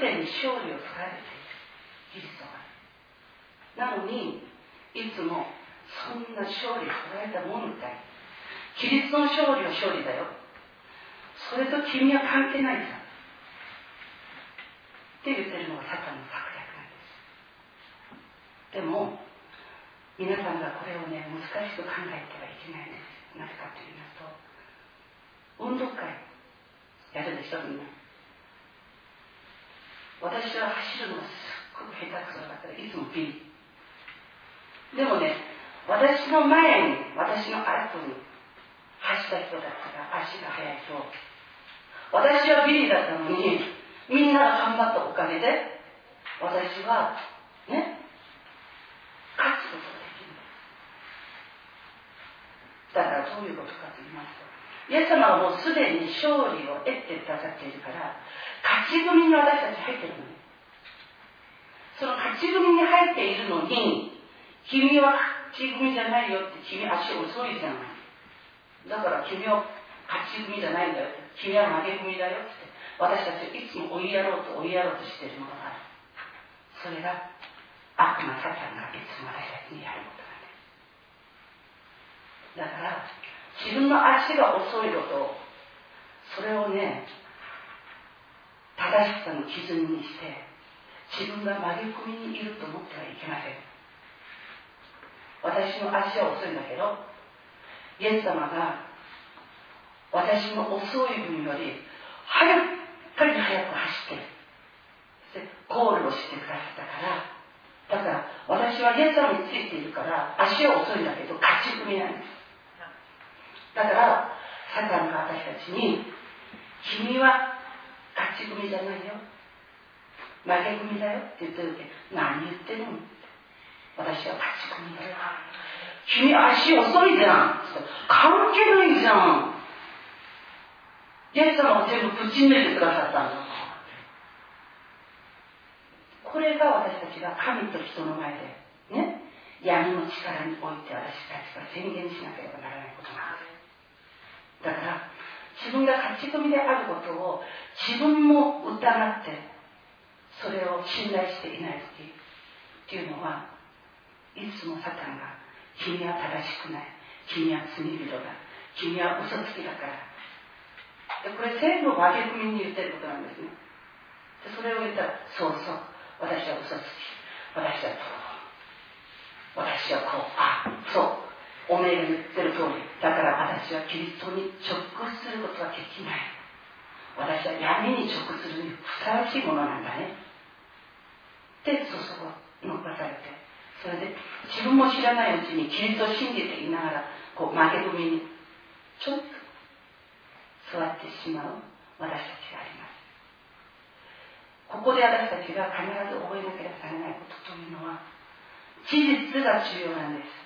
でに勝利を取られているキリストがなのにいつもそんな勝利を取られたものみたい。キリストの勝利は勝利だよ。それと君は関係ないじゃんって言ってるのがサタンの策略なんです。でも皆さんがこれをね難しく考えてはいけないんです。なぜかと言いますと運動会やるでしょみんな。私は走るのがすっごく下手くそだったらいつもビリでもね私の前に私の後に走った人だったら足が速いと私はビリだったのにみんなが頑張ったおかげで私はね勝つことができる。だからどういうことかと言いますとイエス様はもうすでに勝利を得てくださっているから勝ち組に私たち入ってるのにその勝ち組に入っているのに君は勝ち組じゃないよって君足遅いじゃないだから君は勝ち組じゃないんだよ君は負け組だよって私たちいつも追いやろうと追いやろうとしているものがある。それが悪魔サタンがいつも私たちにやることなんですだから自分の足が遅いことそれをね正しさの基準にして自分が投げ込みにいると思ってはいけません。私の足は遅いんだけどイエス様が私の遅い分より早くかり早く走ってゴールをしてくださったからだから私はイエス様についているから足は遅いんだけど勝ち組なんです。だからサタンが私たちに君は勝ち組じゃないよ。負け組だよって言ってるけ何言ってるの？私は勝ち組だよ君足遅いじゃん関係ないじゃんイエス様を全部ぶち抜いてくださったんですこれが私たちが神と人の前でね闇の力において私たちが宣言しなければならないことなんです。だから自分が勝ち組であることを自分も疑ってそれを信頼していない時っていうのはいつもサタンが君は正しくない。君は罪人だ。君は嘘つきだから。でこれ全部真逆に言ってることなんですね。でそれを言ったらそうそう。私は嘘つき。私はこう私はこうあそう。おめえが言ってる通りだから私はキリストに直屈することはできない。私は闇に直屈するにふさわしいものなんだね。でそそこ残されて。それで自分も知らないうちにキリストを信じていながらこう負け組にちょっと座ってしまう。私たちがあります。ここで私たちが必ず覚えなければならないことというのは事実が重要なんです。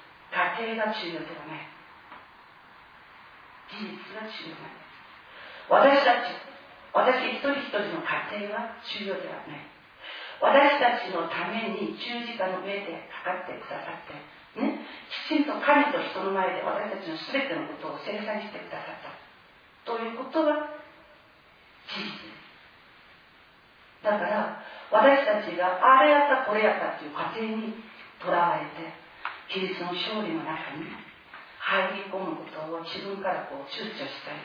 過程が重要ではない事実が重要なんです私たち私一人一人の過程は重要ではない。私たちのために十字架の上でかかってくださってね、きちんと神と人の前で私たちの全てのことを生産してくださった。ということは事実です。だから私たちがあれやったこれやったっていう過程にとらわれてキリストの勝利の中に入り込むことを自分からこう躊躇したり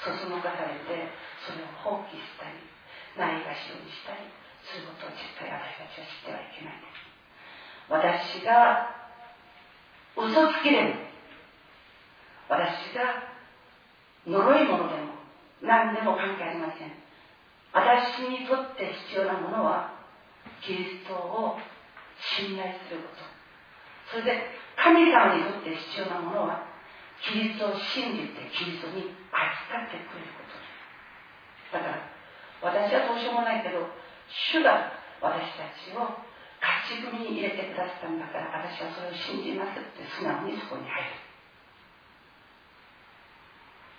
そそのかされてそれを放棄したりないがしろにしたりすることを絶対私たちは知ってはいけない。私が嘘つきでも私が呪いものでも何でも関係ありません。私にとって必要なものはキリストを信頼すること。それで神様にとって必要なものはキリストを信じてキリストに預かってくれること。ですだから私はどうしようもないけど主が私たちを勝ち組に入れてくださったんだから私はそれを信じますって素直にそこに入る。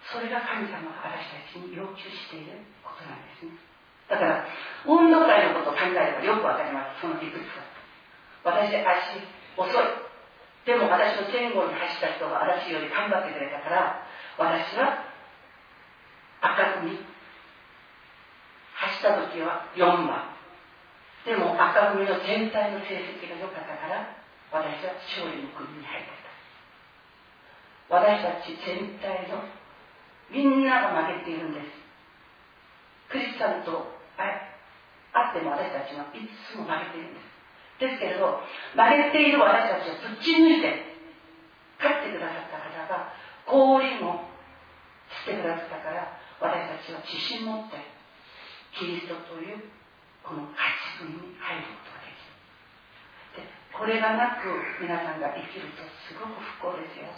それが神様が私たちに要求していることなんですね。だから運動会のことを考えればよくわかります。その理屈は。私足遅い。でも私の前後に走った人が私より頑張ってくれたから私は赤組走った時は4番。でも赤組の全体の成績が良かったから私は勝利の国に入った。私たち全体のみんなが負けているんです。クリスチャンと会っても私たちはいつも負けているんです。ですけれど負けている私たちをぶっち抜いて勝ってくださった方が氷もしてくださったから私たちは自信持ってキリストというこの勝ち組に入ることができるでこれがなく皆さんが生きるとすごく不幸ですよ。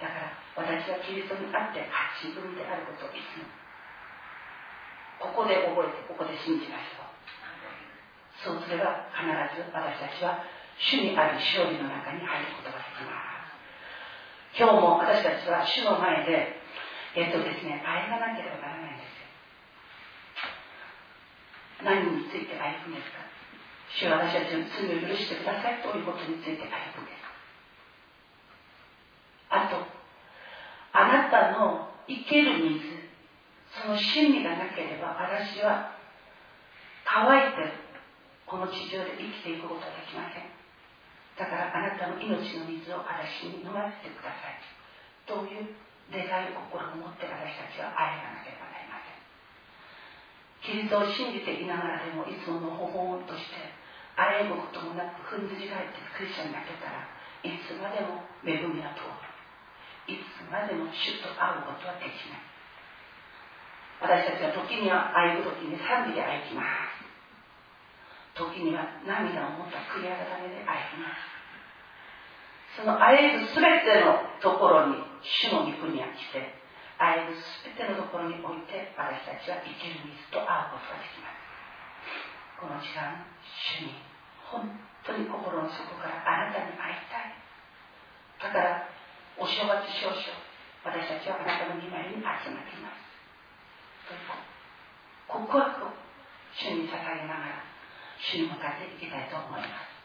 だから私はキリストにあって勝ち組であることをいつもここで覚えてここで信じましょうそうすれば必ず私たちは主にある勝利の中に入ることができます。今日も私たちは主の前でえっとですね愛がなければならないんです何について歩くんですか？主は私たちの罪を許してくださいということについて歩くんです。あとあなたの生ける水その真理がなければ私は乾いてこの地上で生きていくことはできません。だからあなたの命の水を私に飲ませてください。という願い心を持って私たちは愛がなければなりません。キリストを信じていながらでもいつものほほんとしてあえぐこともなくふんずり返ってクリスチャンになってたらいつまでも恵みは通る。いつまでも主と会うことはできない。私たちは時にはあえぐ時に賛美で愛きます。時には涙を持った悔い改めで愛きます。そのあえぐ全てのところに主の御国が来て愛の全てのところにおいて私たちは生きる水と会うことができます。この時間主に本当に心の底からあなたに会いたい。だからお正月少々私たちはあなたの見舞いに集まっています告白を主に捧げながら主に向かっていきたいと思います。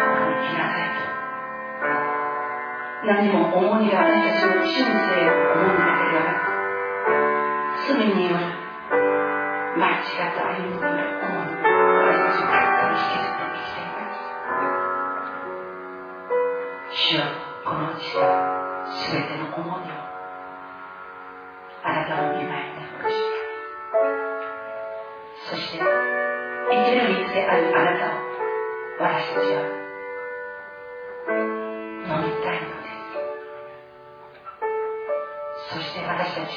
いられず何も重荷が私たちの人生を重荷だけではなく罪による間違った歩みによる重荷私たちの体に引きずって生きています。主はこの地す全ての重荷をあなたの見舞いにおしたそして生きる道であるあなたを私たちは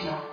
directional.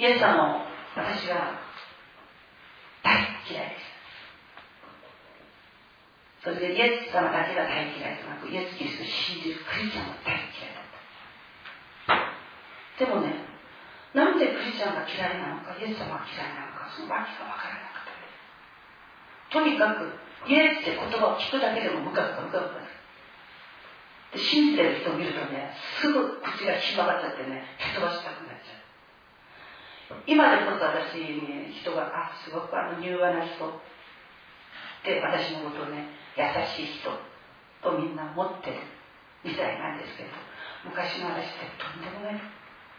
イエス様を私は大嫌いです。それでイエス様だけが大嫌いでなくイエス・キリストを信じるクリスチャンも大嫌いだった。でもねなんでクリスチャンが嫌いなのかイエス様が嫌いなのかその訳が分からなくて。とにかくイエスって言葉を聞くだけでもムカムカムカムカで信じてる人を見るとねすぐ口がひまがっちゃってね蹴飛ばした。今でこそ私ね人があすごくあの柔和な人って私のことをね優しい人とみんな持ってるみたいなんですけど昔の私ってとんでもない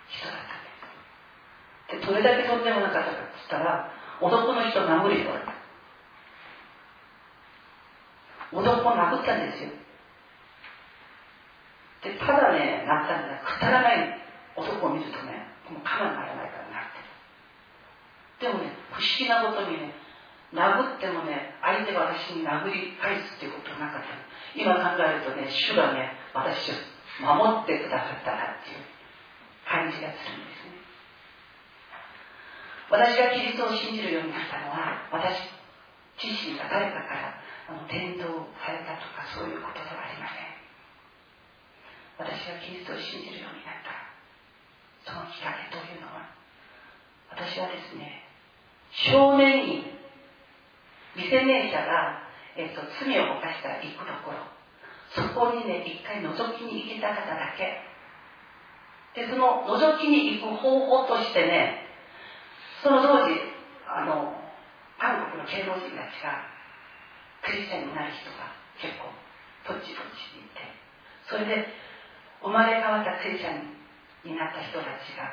人だったんですでどれだけとんでもなかったかっつったら男の人を殴る人だった男を殴ったんですよ。でただねなったんだ。くだらない男を見るとねもう我慢ならないから。でもね不思議なことにね殴ってもね、相手が私に殴り返すっていうことなかった。今考えるとね、主がね、私を守ってくださったなっていう感じがするんですね。私がキリストを信じるようになったのは、私自身が誰かからあの伝道されたとかそういうことではありません。私がキリストを信じるようになったそのきっかけというのは、私はですね、少年院未成年者が、えーと、罪を犯したら行くところ。そこにね一回覗きに行けた方だけ。でその覗きに行く方法としてねその当時あの韓国の芸能人たちがクリスチャンになる人が結構どっちどっちにいて。それで生まれ変わったクリスチャンになった人たちが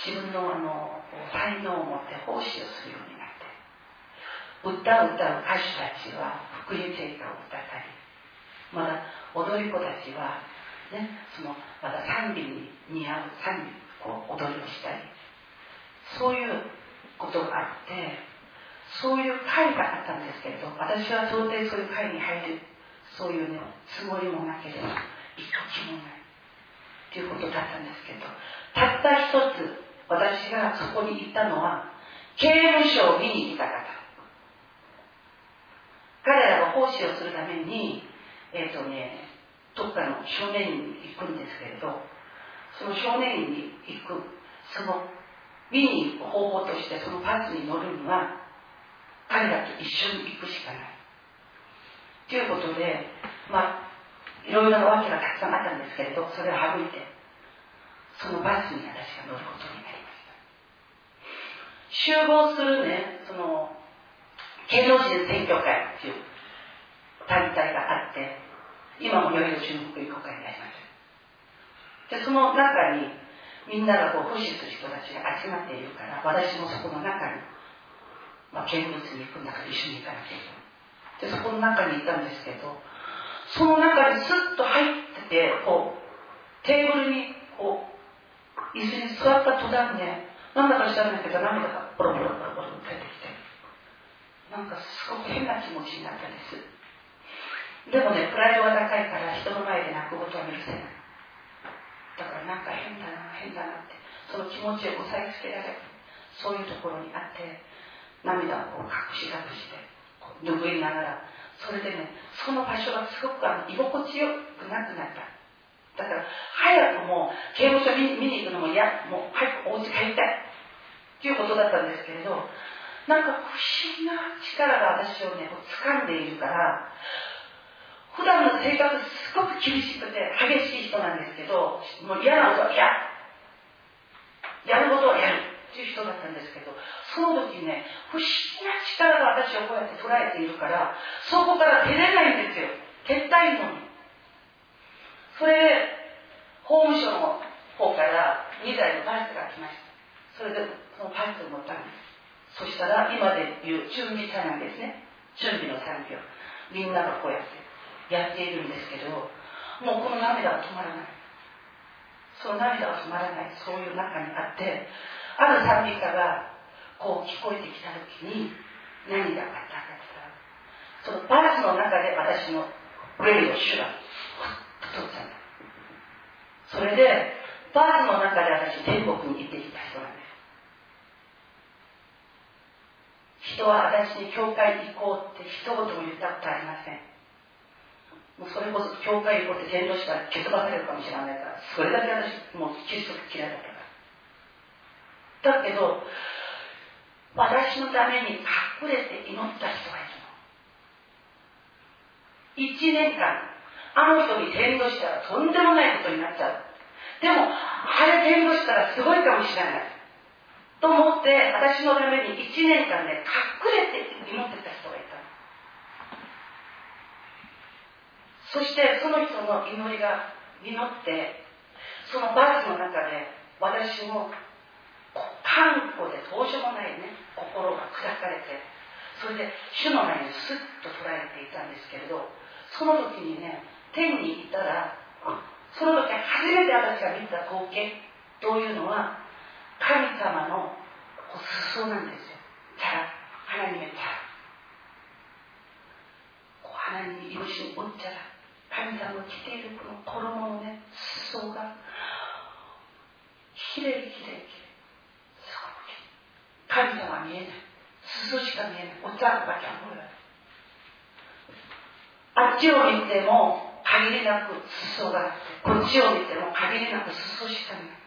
自分のあの才能を持って奉仕をするようになって歌う歌う歌手たちは福音聖歌を歌ったりまだ踊り子たちは、ね、そのまだ賛美に似合う賛美こう踊りをしたりそういうことがあってそういう会があったんですけれど私は到底そういう会に入るそういうねつもりもなければ一時もないということだったんですけどたった一つ私がそこに行ったのは刑務所を見に行った方。彼らが奉仕をするために、えっ、ー、とね、どっかの少年院に行くんですけれど、その少年院に行く、その見に行く方法としてそのバスに乗るには、彼らと一緒に行くしかない。ということで、まあ、いろいろなわけがたくさんあったんですけれど、それを省いて、そのバスに私が乗ることになりました。集合するね、その、芸能人選挙会っていう団体があって、今もいよいよ中国国会になります。で、その中に、みんながこう、保守する人たちが集まっているから、私もそこの中に、まあ、見物に行くんだから一緒に行かなきゃいけない。で、そこの中にいたんですけど、その中にスッと入ってて、こう、テーブルに、こう、椅子に座った途端ね、なんだか知らないけど、涙がポロポロポロポロ出てきて、なんかすごく変な気持ちになったんです。でもねプライドが高いから人の前で泣くことは許せない。だからなんか変だな変だなってその気持ちを押さえつけられるそういうところにあって涙をこう隠し隠して拭いながらそれでねその場所がすごくあの居心地よくなくなった。だから早くもう刑務所見に行くのも嫌もう早くお家帰りたいっていうことだったんですけれどなんか不思議な力が私をね、掴んでいるから、普段の生活すごく厳しくて激しい人なんですけど、もう嫌なことは嫌。やることはやるっていう人だったんですけど、その時ね、不思議な力が私をこうやって捉えているから、そこから出れないんですよ。撤退のに。それで、法務省の方から2台のバスが来ました。それで、そのバスを乗ったんです。そしたら今でいう準備作業ですね。準備の作業みんながこうやってやっているんですけどもうこの涙は止まらない。その涙は止まらない。そういう中にあってある賛美歌がこう聞こえてきた時に何があったかそのバースの中で私の霊を主がふっと取ったん。それでバースの中で私天国に行ってきた人なんです人は私に教会行こうって一言も言ったことありません。もうそれこそ教会行こうって伝道したら蹴飛ばされるかもしれないからそれだけ私もうキリスト嫌いだったから。だけど私のために隠れて祈った人がいるの。1年間、あの人に転倒したらとんでもないことになっちゃう。でも、あれ転倒したらすごいかもしれない。と思って、私のために1年間ね、隠れて祈ってた人がいたそして、その人の祈りが実って、そのバスの中で、私も、看護でどうしようもないね、心が砕かれて、それで主の前にスッと捉えていたんですけれど、その時にね天に行ったらその時初めて私が見た光景というのは神様の裾なんですよ。キャラ花にめキャラ花に色しおっちゃら神様の着ているこの衣のね裾がきれいきれいきれいすごく神様は見えない。裾しか見えない。お茶ばちゃんほらあっちを見ても限りなく裾がこっちを見ても限りなく裾しか見えない。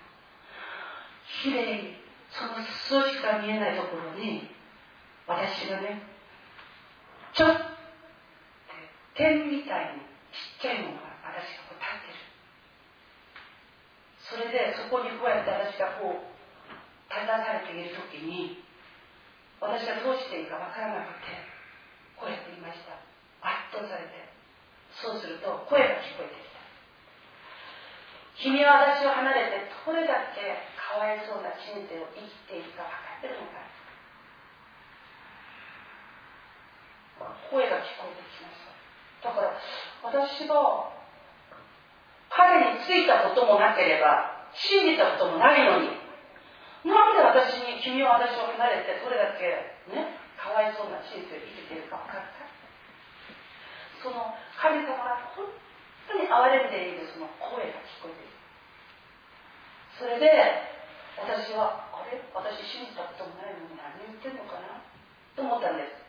きれいにその裾しか見えないところに私がねちょっと点みたいにちっちゃいものが私がこう立ってる。それでそこにこうやって私がこう立たされている時に私がどうしていいか分からなくてこうやって言いました。圧倒されて。そうすると声が聞こえてきた君は私を離れてどれだけかわいそうな人生を生きているか分かってるのか声が聞こえてきましただから私が彼についたこともなければ信じたこともないのになんで私に君は私を離れてどれだけねかわいそうな人生を生きているか分かった。その神様が本当に憐れんでいるその声が聞こえているそれで私はあれ私信じたこともないのに何言ってんのかなと思ったんです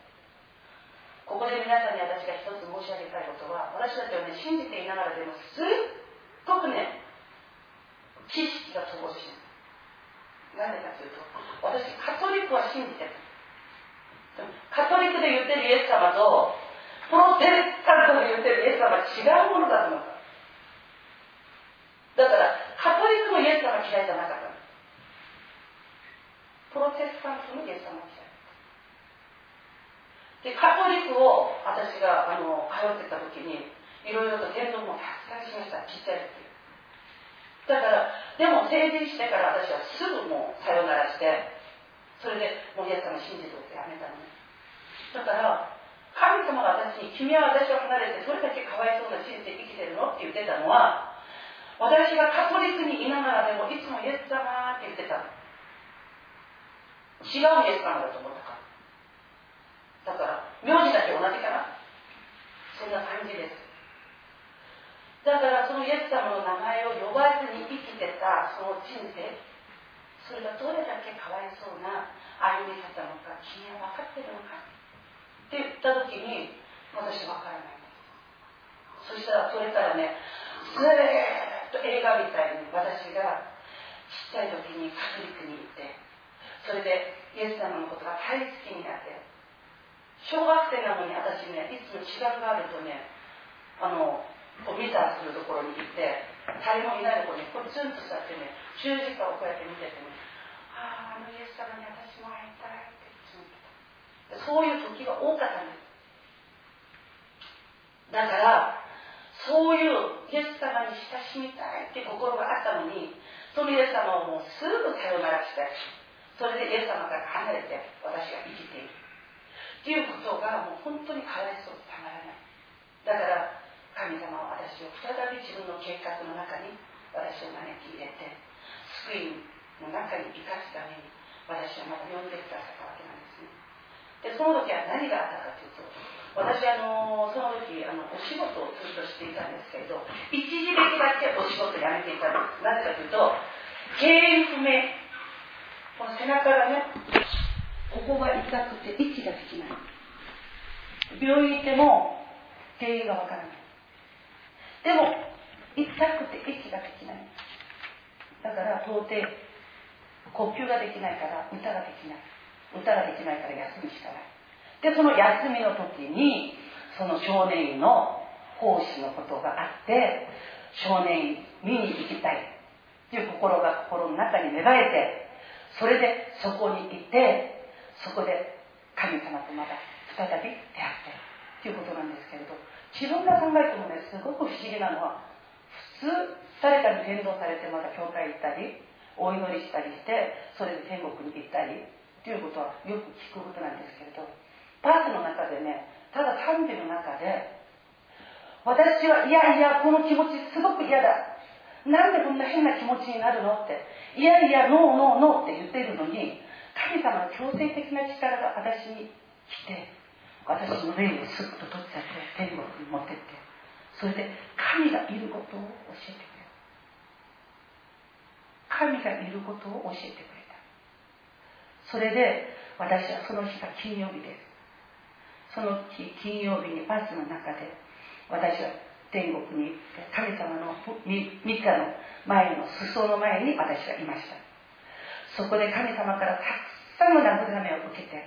ここで皆さんに私が一つ申し上げたいことは私たちはね信じていながらでもすっごくね知識が乏しいなぜかというと私カトリックは信じてるカトリックで言ってるイエス様とプロテスタントで言ってるイエス様は違うものだと思った。だからカトリックのイエス様は嫌いじゃなかった。プロテスタントのイエス様は嫌いでカトリックを私があの通ってた時にいろいろと伝道もたくさんしました。ちっちゃい時。だからでも成人してから私はすぐもうさよならしてそれでもうイエス様信じるってやめたのね。だから神様が私に、君は私を離れてそれだけかわいそうな人生生きてるのって言ってたのは、私がカトリックにいながらでもいつもイエス様って言ってた。違うイエス様だと思ったから。だから、名字だけ同じかな。そんな感じです。だからそのイエス様の名前を呼ばずに生きてたその人生、それがどれだけかわいそうな歩み方なのか、君は分かってるのか。って言った時に私わからない。そしたらそれからねずーっと映画みたいに私がちっちゃい時にカトリックに行ってそれでイエス様のことが大好きになって小学生なのに私ねいつも違うがあるとねあのこうミサするところに行って誰もいないとこにこうツンと座ってね十字架をこうやって見ててねあああのイエス様に私も会いたい。そういう時が多かったんですだからそういうイエス様に親しみたいって心があったのにそのイエス様をもうすぐさよならしてそれでイエス様から離れて私が生きている。っていうことがもう本当にかわいそうでたまらない。だから神様は私を再び自分の計画の中に私を招き入れて救いの中に生かすために私はまた呼んでくださったわけなんですね。でその時は何があったかというと私あのその時あのお仕事をずっとしていたんですけれど一時的だけお仕事辞めていたんです。なぜかというと原因不明。この背中がねここが痛くて息ができない。病院行っても原因がわからない。でも痛くて息ができない。だから到底呼吸ができないから歌ができない。歌ができないから休むしかない。でその休みの時にその少年院の奉仕のことがあって少年院見に行きたい。っていう心が心の中に芽生えてそれでそこにいてそこで神様とまた再び出会ってっていうことなんですけれど自分が考えてもねすごく不思議なのは普通誰かに伝道されてまた教会行ったりお祈りしたりしてそれで天国に行ったりっていうことはよく聞くことなんですけれどパースの中でねただ賛美の中で私はいやいやこの気持ちすごく嫌だ。なんでこんな変な気持ちになるのって。いやいやノーノーノーって言ってるのに神様の強制的な力が私に来て私の霊をすっと取っちゃって天国に持ってってそれで神がいることを教えてくれた神がいることを教えてくれたそれで私はその日が金曜日ですその日金曜日にバスの中で私は天国に神様の御座の前の裾の前に私はいました。そこで神様からたくさんの慰めを受けて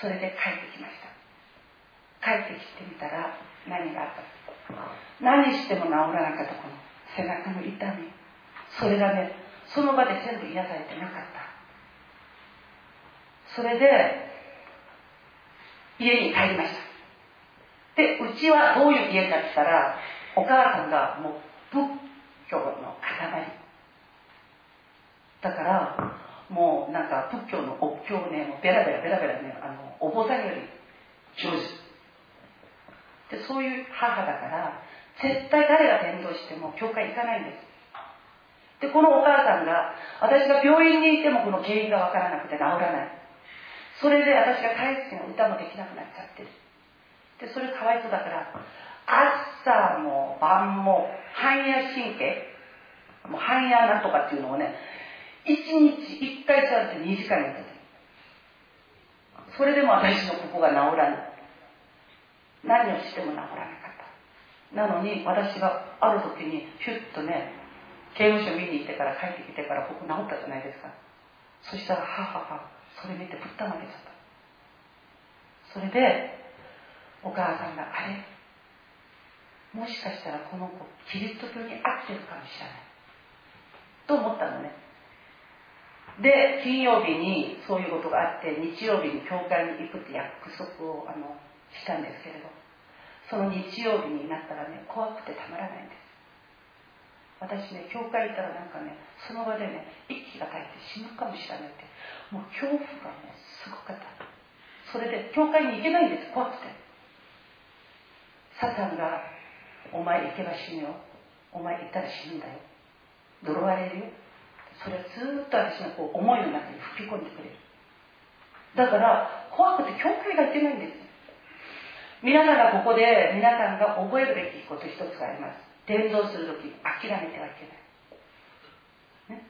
それで帰ってきました。帰ってきてみたら何があった？何しても治らなかったこの背中の痛み。それがねその場で全部癒されてなかった。それで家に帰りました。でうちはどういう家かって言ったらお母さんがもう仏教の塊。だからもうなんか仏教のお経をねもうベラベラベラベラねあのお坊さんより上手。でそういう母だから絶対誰が伝道しても教会行かないんです。でこのお母さんが私が病院にいてもこの原因がわからなくて治らない。それで私が大好きな歌もできなくなっちゃってる。でそれかわいそうだから朝も晩も半夜神経もう半夜なんとかっていうのをね1日1回座って2時間やってたそれでも私のここが治らない何をしても治らなかった。なのに私がある時にヒュッとね刑務所見に行ってから帰ってきてからここ治ったじゃないですか。そしたら母がそれ見てぶったまげちゃった。それでお母さんがあれ？もしかしたらこの子キリスト教に合ってるかもしれない。と思ったのね。で金曜日にそういうことがあって日曜日に教会に行くって約束をあのしたんですけれど。その日曜日になったらね怖くてたまらないんです。私ね教会行ったらなんかねその場でね息が絶えて死ぬかもしれないって。もう恐怖がねすごかった。それで教会に行けないんです。怖くて。サタンが「お前行けば死ぬよ。お前行ったら死ぬんだよ。呪われるよ。それをずっと私のこう思いの中に吹き込んでくれる。だから怖くて教会が行けないんです。皆さんがここで皆さんが覚えるべきこと一つがあります。伝道する時諦めてはいけない、ね、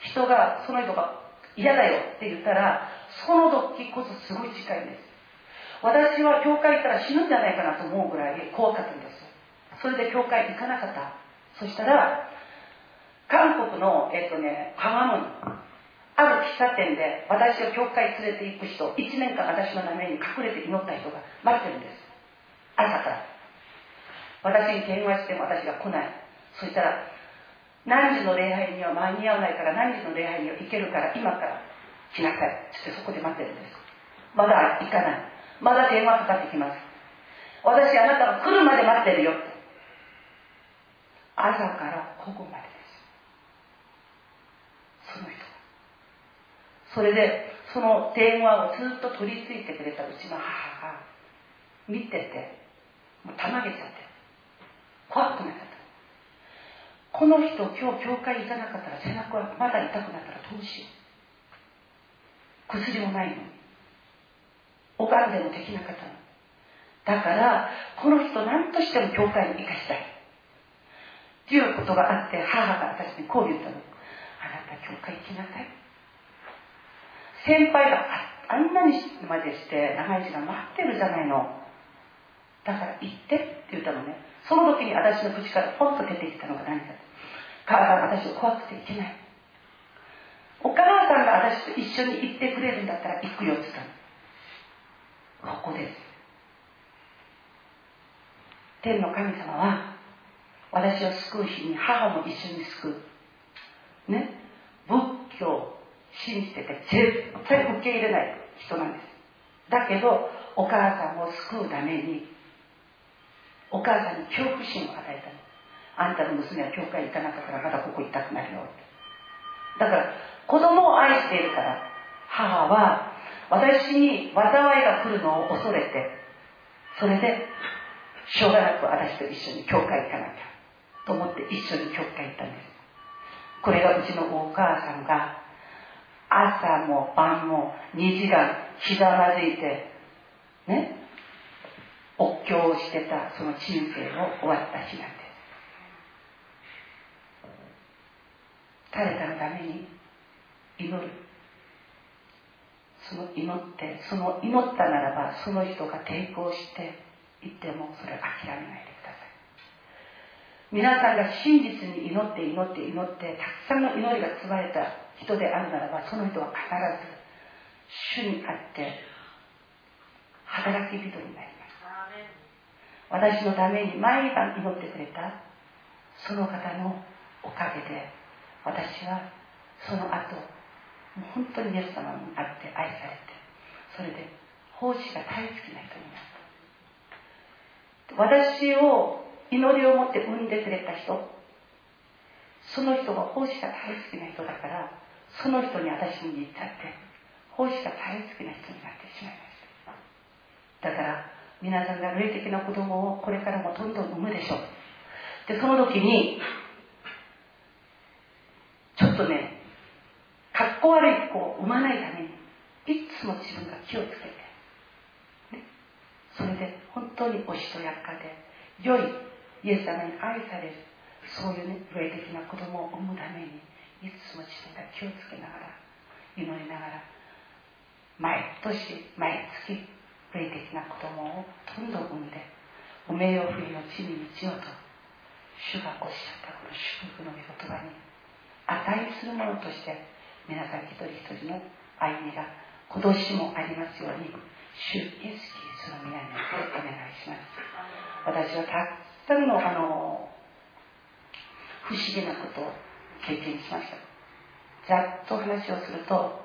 人がその人が嫌だよって言ったらその時こそすごい近いんです私は教会行ったら死ぬんじゃないかなと思うぐらい怖かったんですそれで教会行かなかったそしたら韓国の、えっ、とね、ハガモに、ある喫茶店で私を教会連れて行く人、1年間私のために隠れて祈った人が待ってるんです。朝から。私に電話しても私が来ない。そしたら、何時の礼拝には間に合わないから何時の礼拝には行けるから今から来なさい。ってそこで待ってるんです。まだ行かない。まだ電話かかってきます。私あなたが来るまで待ってるよ。朝からここまでです。その人それでその電話をずっと取り付いてくれたうちの母が見ててもうたまげちゃって怖くなっちゃった。この人今日教会行かなかったら背中はまだ痛くなったらどうしよう。薬もないのに。おかんでもできなかったの。だから、この人何としても教会に行かしたい。っていうことがあって、母が私にこう言ったの。あなた教会行きなさい。先輩があんなにまでして長い時間待ってるじゃないの。だから行ってって言ったのね。その時に私の口からポンと出てきたのが何か。母が私を怖くて行けない。お母さんが私と一緒に行ってくれるんだったら行くよって言ったの。ここです。天の神様は私を救う日に母も一緒に救う。ね。仏教を信じてて絶対受け入れない人なんです。だけど、お母さんを救うためにお母さんに恐怖心を与えた。あんたの娘は教会行かなかったらまだここ行きたくなるよ。だから、子供を愛しているから、母は私に災いが来るのを恐れて、それで、しょうがなく私と一緒に教会行かなきゃと思って一緒に教会行ったんです。これがうちのお母さんが朝も晩も2時間ひざまずいて、ね、お経をしてたその人生を終わった日なんです。誰かのために祈る。その祈って、その祈ったならば、その人が抵抗していっても、それを諦めないでください。皆さんが真実に祈って祈って祈って、たくさんの祈りが積まれた人であるならば、その人は必ず主にあって働き人になります。私のために毎晩祈ってくれた。その方のおかげで私はその後もう本当にイエス様に会って愛されてそれで奉仕が大好きな人になった。私を祈りを持って産んでくれた人その人が奉仕が大好きな人だからその人に私に言っちゃって奉仕が大好きな人になってしまいました。だから皆さんが霊的な子供をこれからもどんどん産むでしょう。で、その時に、ちょっとね、かっこ悪い子を産まないために、いつも自分が気をつけて、ね、それで本当におしとやかで、良いイエス様に愛される、そういうね、霊的な子供を産むために、いつも自分が気をつけながら、祈りながら、毎年、毎月、霊的な子供をどんどん産んで、お名誉不意の地に満ちようと、主がおっしゃったこの祝福の御言葉に、値するものとして、皆さん一人一人の歩みが今年もありますように、主イエス・キリストの皆によってお願いします。私はたくさんのあの、不思議なことを経験しました。ざっと話をすると、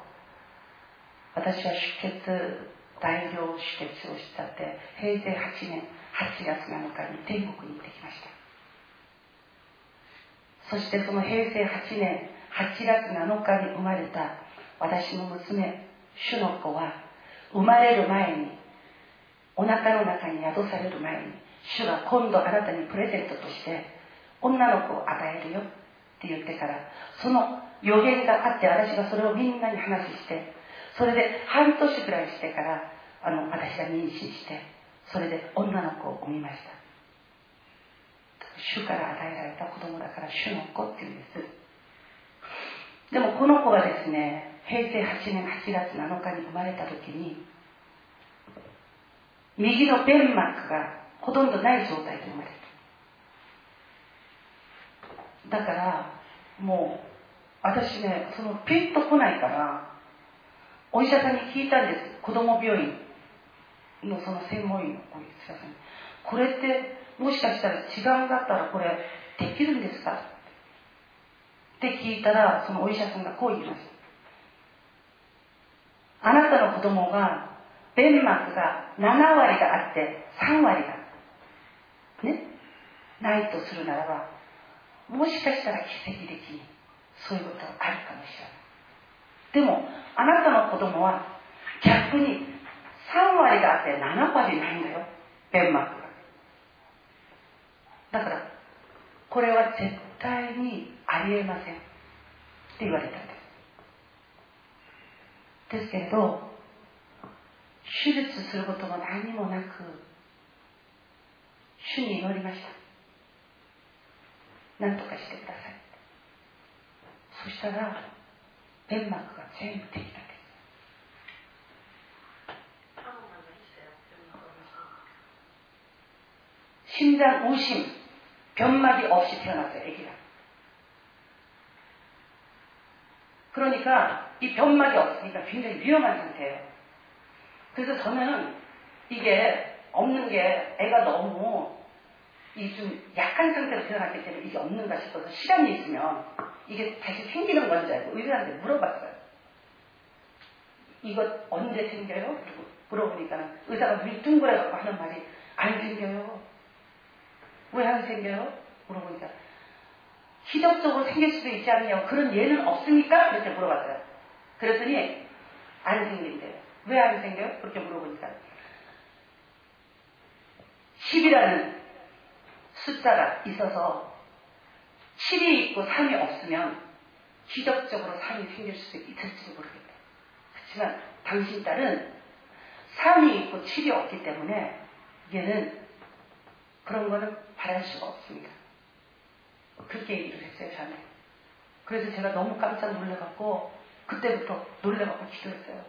私は出血大量出血をしたって平成8年8月7日に天国に行ってきました。そしてその平成8年8月7日に生まれた私の娘主の子は生まれる前にお腹の中に宿される前に主が今度あなたにプレゼントとして女の子を与えるよって言ってからその予言があって私がそれをみんなに話してそれで半年くらいしてからあの私が妊娠してそれで女の子を産みました。主から与えられた子供だから主の子っていうんです。でもこの子がですね平成8年8月7日に生まれた時に右の弁膜がほとんどない状態で生まれた。だからもう私ねそのピンとこないからお医者さんに聞いたんです。子供病院のその専門医のお医者さんにこれってもしかしたら違うんだったらこれできるんですか？って聞いたらそのお医者さんがこう言いましたあなたの子供が弁膜が7割があって3割がね？ないとするならばもしかしたら奇跡的にそういうことがあるかもしれない。でもあなたの子供は逆に3割があって7割ないんだよ。弁膜が。だからこれは絶対にありえません。って言われたんです。ですけど手術することも何もなく主に祈りました。何とかしてください。そしたら 덴마크가 제일 밑에 시작했어요. 심장 오심, 변마디 없이 태어났어요, 애기가. 그러니까 이 변마디 없으니까 굉장히 위험한 상태예요. 그래서 저는 이게 없는 게 애가 너무 이 좀 약한 상태로 태어났기 때문에 이게 없는가 싶어서 시간이 있으면 이게 다시 생기는 건지 알고 의사한테 물어봤어요. 이거 언제 생겨요? 물어보니까 의사가 둥그래갖고 하는 말이 안 생겨요. 왜 안 생겨요? 물어보니까 기적적으로 생길 수도 있지 않냐고 그런 예는 없습니까? 그렇게 물어봤어요. 그랬더니 안 생긴대요. 왜 안 생겨요? 그렇게 물어보니까 10이라는 숫자가 있어서 7이 있고 3이 없으면 기적적으로 3이 생길 수도 있을지도 모르겠다. 그렇지만 당신 딸은 3이 있고 7이 없기 때문에 얘는 그런 거는 바랄 수가 없습니다. 그렇게 얘기를 했어요, 저한테. 그래서 제가 너무 깜짝 놀래갖고, 그때부터 놀래갖고 기도했어요.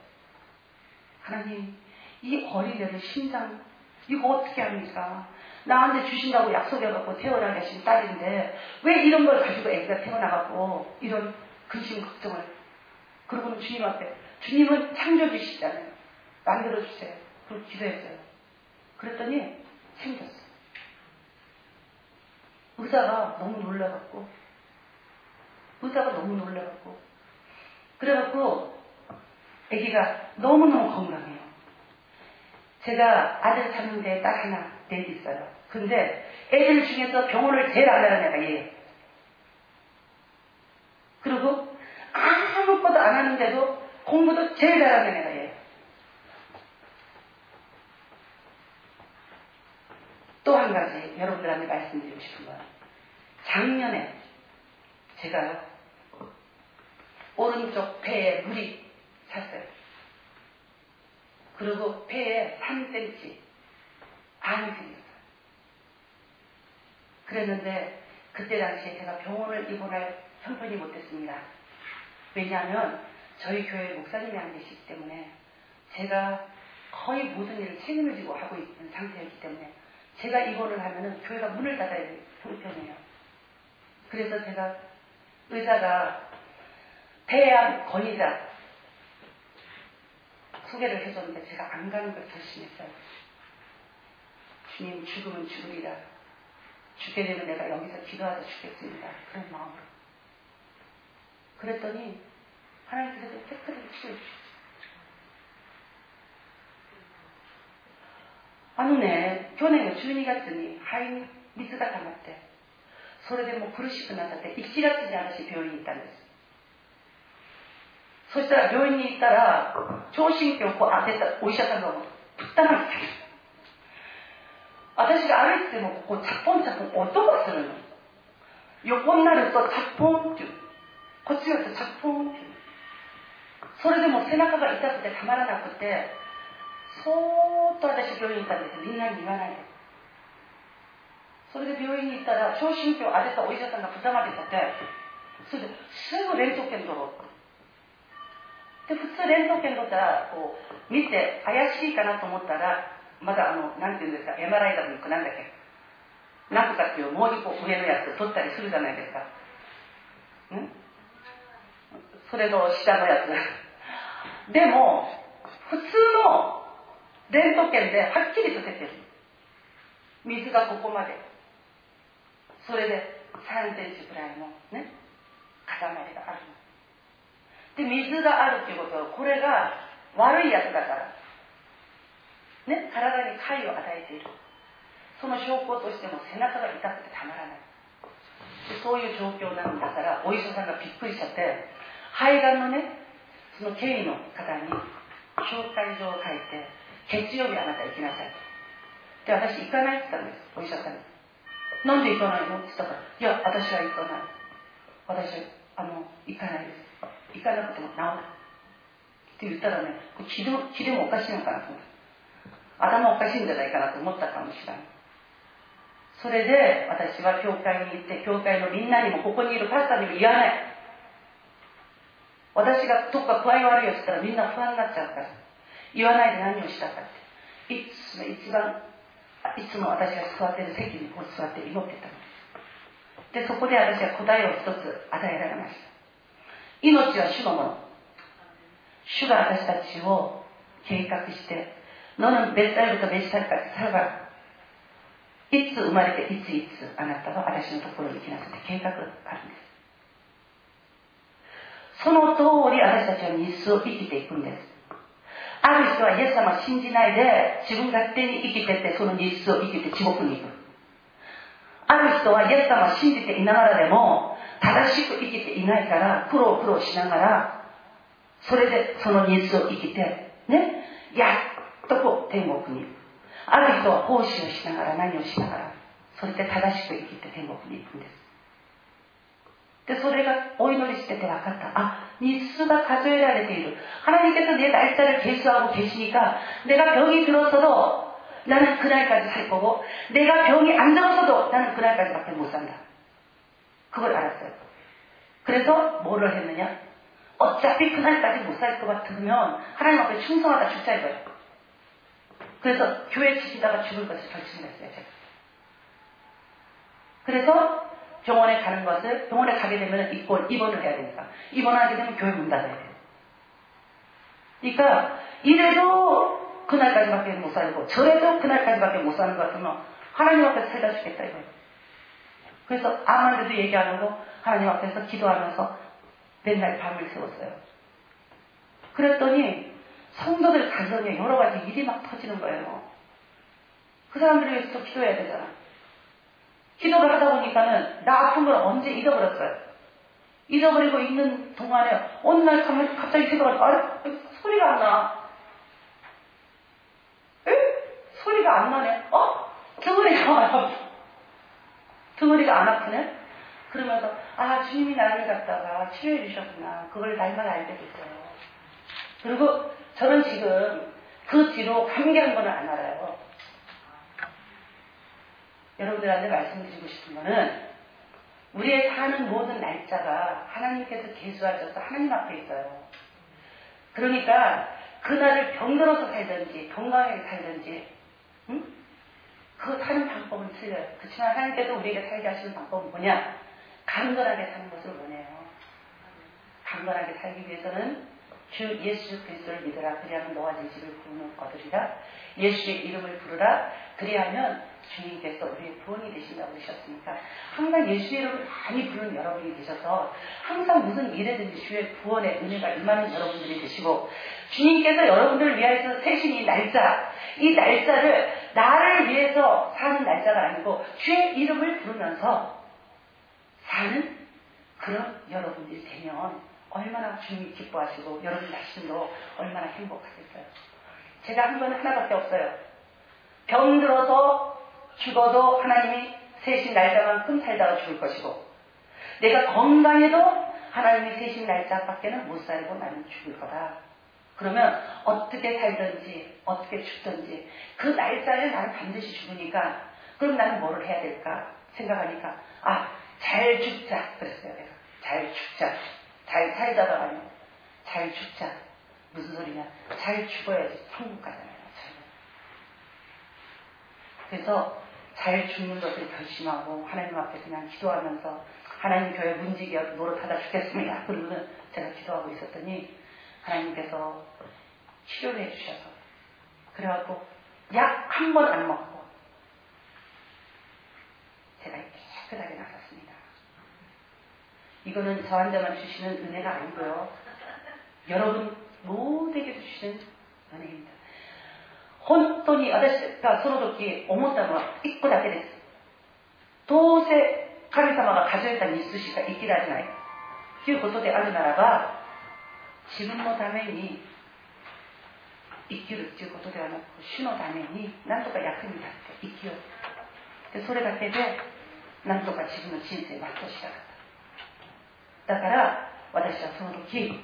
하나님, 이 어린애를 심장, 이거 어떻게 합니까? 나한테 주신다고 약속해갖고 태어나게 하신 딸인데, 왜 이런 걸 가지고 애기가 태어나갖고, 이런 근심, 걱정을. 그러고는 주님 앞에, 주님은 창조주시잖아요. 만들어주세요. 그리고 기도했어요. 그랬더니 생겼어요. 의사가 너무 놀라갖고 의사가 너무 놀라갖고 그래갖고 아기가 너무너무 건강해요. 제가 아들 찾는데 딸 하나 넷 있어요. 근데 애들 중에서 병원을 제일 안 가는 애가 얘예요. 그리고 아무것도 안 하는데도 공부도 제일 잘하는 애가 얘예요. 또한 가지 여러분들한테 말씀드리고 싶은 건 작년에 제가 오른쪽 폐에 물이 찼어요. 그리고 폐에 3cm 안이 생겼어요. 그랬는데 그때 당시에 제가 병원을 입원할 형편이 못했습니다. 왜냐하면 저희 교회 목사님이 안 계시기 때문에 제가 거의 모든 일을 책임을 지고 하고 있는 상태였기 때문에 제가 입원을 하면은 교회가 문을 닫아야 되는 형편이에요. 그래서 제가 의사가 대한 권위자 소개를 해줬는데 제가 안 가는 걸 결심했어요. 주님 죽으면 죽으리라. 죽게 되면 내가 여기서 기도하다 죽겠습니다. 그런 마음으로. 그랬더니 하나님께서 태클을 치워주셨어요. あのね、去年の12月に肺に水が溜まって、それでもう苦しくなっちゃって、1月に私病院に行ったんです。そしたら病院に行ったら、聴診器をこう当てたお医者さんがぶったまげて 私が歩いても、こう、チャッポンチャッポン音がするの。横になると、チャッポンっていう。こっちがると、チャッポンっていう。それでも背中が痛くてたまらなくて、そーっと私病院に行ったんですみんなに言わないで。それで病院に行ったら、聴診器を当てたお医者さんが蓋までてて、それですぐレントゲン取ろうで、普通レントゲン取ったら、こう、見て怪しいかなと思ったら、まだあの、なんていうんですか、MRI だとなんだっけ。なんとかっていうもう一個上のやつ取ったりするじゃないですか。ん？それの下のやつ。でも、普通のレントゲンではっきりと出てる。水がここまで。それで3センチくらいのね、塊があるで、水があるっていうことは、これが悪いやつだから。ね、体に害を与えている。その証拠としても背中が痛くてたまらない。でそういう状況なんだから、お医者さんがびっくりしちゃって、肺がんのね、その経緯の方に紹介状を書いて、月曜日あなた行きなさい。で、私行かないって言ったんです、お医者さんに。なんで行かないの？って言ったから、いや、私は行かない。私、あの、行かないです。行かなくても治る。って言ったらね、気でもおかしいのかなと思った。頭おかしいんじゃないかなと思ったかもしれない。それで私は教会に行って、教会のみんなにも、ここにいるパスタにも言わない。私がどっか具合悪いよって言ったらみんな不安になっちゃうから。言わないで何をしたかって。いつも一番、いつも私が座ってる席にこう座って祈ってたのでそこで私は答えを一つ与えられました。命は主のもの。主が私たちを計画して、ののベッサイドとベッサイドサバいつ生まれていついつあなたは私のところに来なさい計画があるんです。その通り私たちは日数を生きていくんです。ある人はイエス様を信じないで自分勝手に生きててその日数を生きて地獄に行く。ある人はイエス様を信じていながらでも正しく生きていないから苦労苦労しながらそれでその日数を生きてねやっとこう天国に行く。ある人は奉仕をしながら何をしながらそれで正しく生きて天国に行くんですでそれがお祈りしてて分かったあ日数が数えられている하나님께서내날짜를계수하고계시니까내가병이들었어도나는그날까지살거고내가병이안들었어도나는그날까지밖에못산다그걸알았어요그래서뭐를했느냐어차피그날까지못살것같으면하나님앞에충성하다죽자이거예요 그래서 교회 지키다가 죽을 것을 결심했어요, 제가. 그래서 병원에 가는 것을, 병원에 가게 되면 입원, 입원을 해야 되니까. 입원하게 되면 교회 문 닫아야 돼요. 그러니까, 이래도 그날까지밖에 못 살고, 저래도 그날까지밖에 못 사는 것 같으면, 하나님 앞에서 살다 죽겠다, 이거예요. 그래서 아무 말도 얘기 안 하고, 하나님 앞에서 기도하면서 맨날 밤을 새웠어요. 그랬더니, 성도들 가정에 여러 가지 일이 막 터지는 거예요. 그 사람들을 위해서 기도해야 되잖아. 기도를 하다 보니까는 나 아픈 걸 언제 잊어버렸어요. 잊어버리고 있는 동안에 어느 날 갑자기 생각을 아, 소리가 안 나. 에? 소리가 안 나네. 어? 등허리가 와요. 등허리가 안 아프네? 그러면서 아 주님이 나를 갖다가 치료해 주셨구나. 그걸 날만 알게 됐어요. 그리고 저는 지금 그 뒤로 감기한 거는 안 알아요. 여러분들한테 말씀드리고 싶은 거는 우리의 사는 모든 날짜가 하나님께서 계수하셔서 하나님 앞에 있어요. 그러니까 그날을 병들어서 살든지 건강하게 살든지 응? 그 사는 방법은 틀려요. 그렇지만 하나님께서 우리에게 살게 하시는 방법은 뭐냐? 강건하게 사는 것을 원해요. 강건하게 살기 위해서는 주 예수 그리스도를 믿으라. 그리하면 너와 네 집을 구원을 얻으리라. 예수의 이름을 부르라. 그리하면 주님께서 우리의 구원이 되신다고 그러셨으니까 항상 예수의 이름을 많이 부르는 여러분이 되셔서 항상 무슨 일에든지 주의 구원의 은혜가 임하는 여러분들이 되시고 주님께서 여러분들을 위하여서 세신 이 날짜 이 날짜를 나를 위해서 사는 날짜가 아니고 주의 이름을 부르면서 사는 그런 여러분들이 되면 얼마나 주님이 기뻐하시고 여러분 자신도 얼마나 행복하겠어요. 제가 한 건 하나밖에 없어요. 병들어서 죽어도 하나님이 세신 날짜만큼 살다가 죽을 것이고 내가 건강해도 하나님이 세신 날짜밖에는 못 살고 나는 죽을 거다. 그러면 어떻게 살든지 어떻게 죽든지 그 날짜에 나는 반드시 죽으니까 그럼 나는 뭐를 해야 될까 생각하니까 아 잘 죽자 그랬어요 내가 잘 죽자 잘 살다가 아니고 잘 죽자. 무슨 소리냐? 잘 죽어야지 천국 가잖아요. 그래서 잘 죽는 것을 결심하고 하나님 앞에 그냥 기도하면서 하나님 교회 문지기 노릇하다 죽겠습니다. 그러고는 제가 기도하고 있었더니 하나님께서 치료를 해주셔서 그래갖고 약 한 번 안 먹고 제가 깨끗하게 나섰습니다. 이거는 저한테만 주시는 은혜가 아니고요. 여러분 모두에게 주시는 은혜입니다. 本当に私がその時思ったのは一個だけです。どうせ神様が数えた日数しか生きられない。ということであるならば、自分のために生きるっていうことではなく、主のために何とか役に立って生きよう。でそれだけで なんとか自分の人生を全うしたかった だから私はその時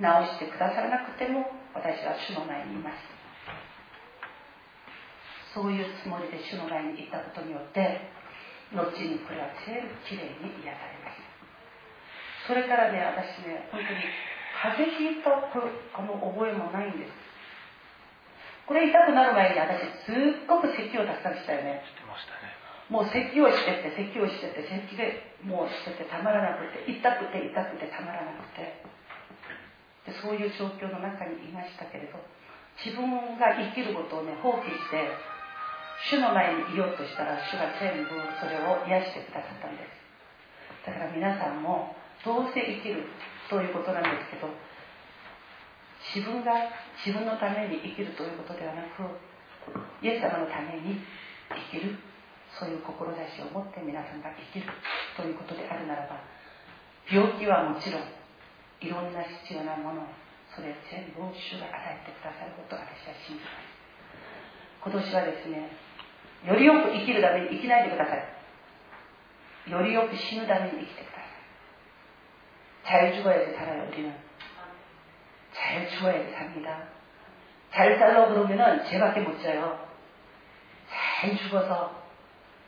直してくださらなくても私は主の前にいましたそういうつもりで主の前に行ったことによって後にこれは全部きれいに癒されましたそれからね私ね本当に風邪ひいたあの覚えもないんです。これ痛くなる前に私すっごく咳をたくさんしたよね。もう咳をしてて咳をしてて咳でもうしててたまらなくて痛くて痛くてたまらなくて。でそういう状況の中にいましたけれど自分が生きることをね放棄して主の前にいようとしたら主が全部それを癒してくださったんです。だから皆さんもどうせ生きるということなんですけど自分が自分のために生きるということではなくイエス様のために生きる。そういう志を持って皆さんが生きるということであるならば病気はもちろんいろんな必要なものそれ全部を主が与えてくださることを私は信じます今年はですねよりよく生きるために生きないでください。よりよく死ぬために生きてください。잘죽어야지살아요우리는잘죽어야지삽니다잘살려그러면은쟤밖에못져요잘죽어서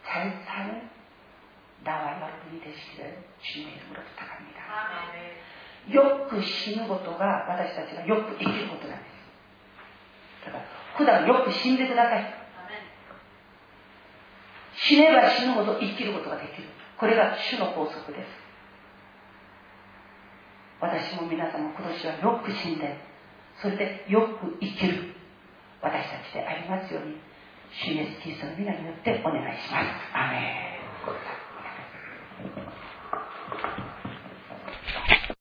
잘사는나와여러분이되시기를주님의이름으로부탁합니다よく死ぬことが私たちがよく生きることなんです。だから普段よく死んでください。死ねば死ぬほど生きることができる。これが主の法則です。私も皆さんも今年はよく死んで、それでよく生きる私たちでありますように、 主イエスキリストの皆によってお願いします。アメン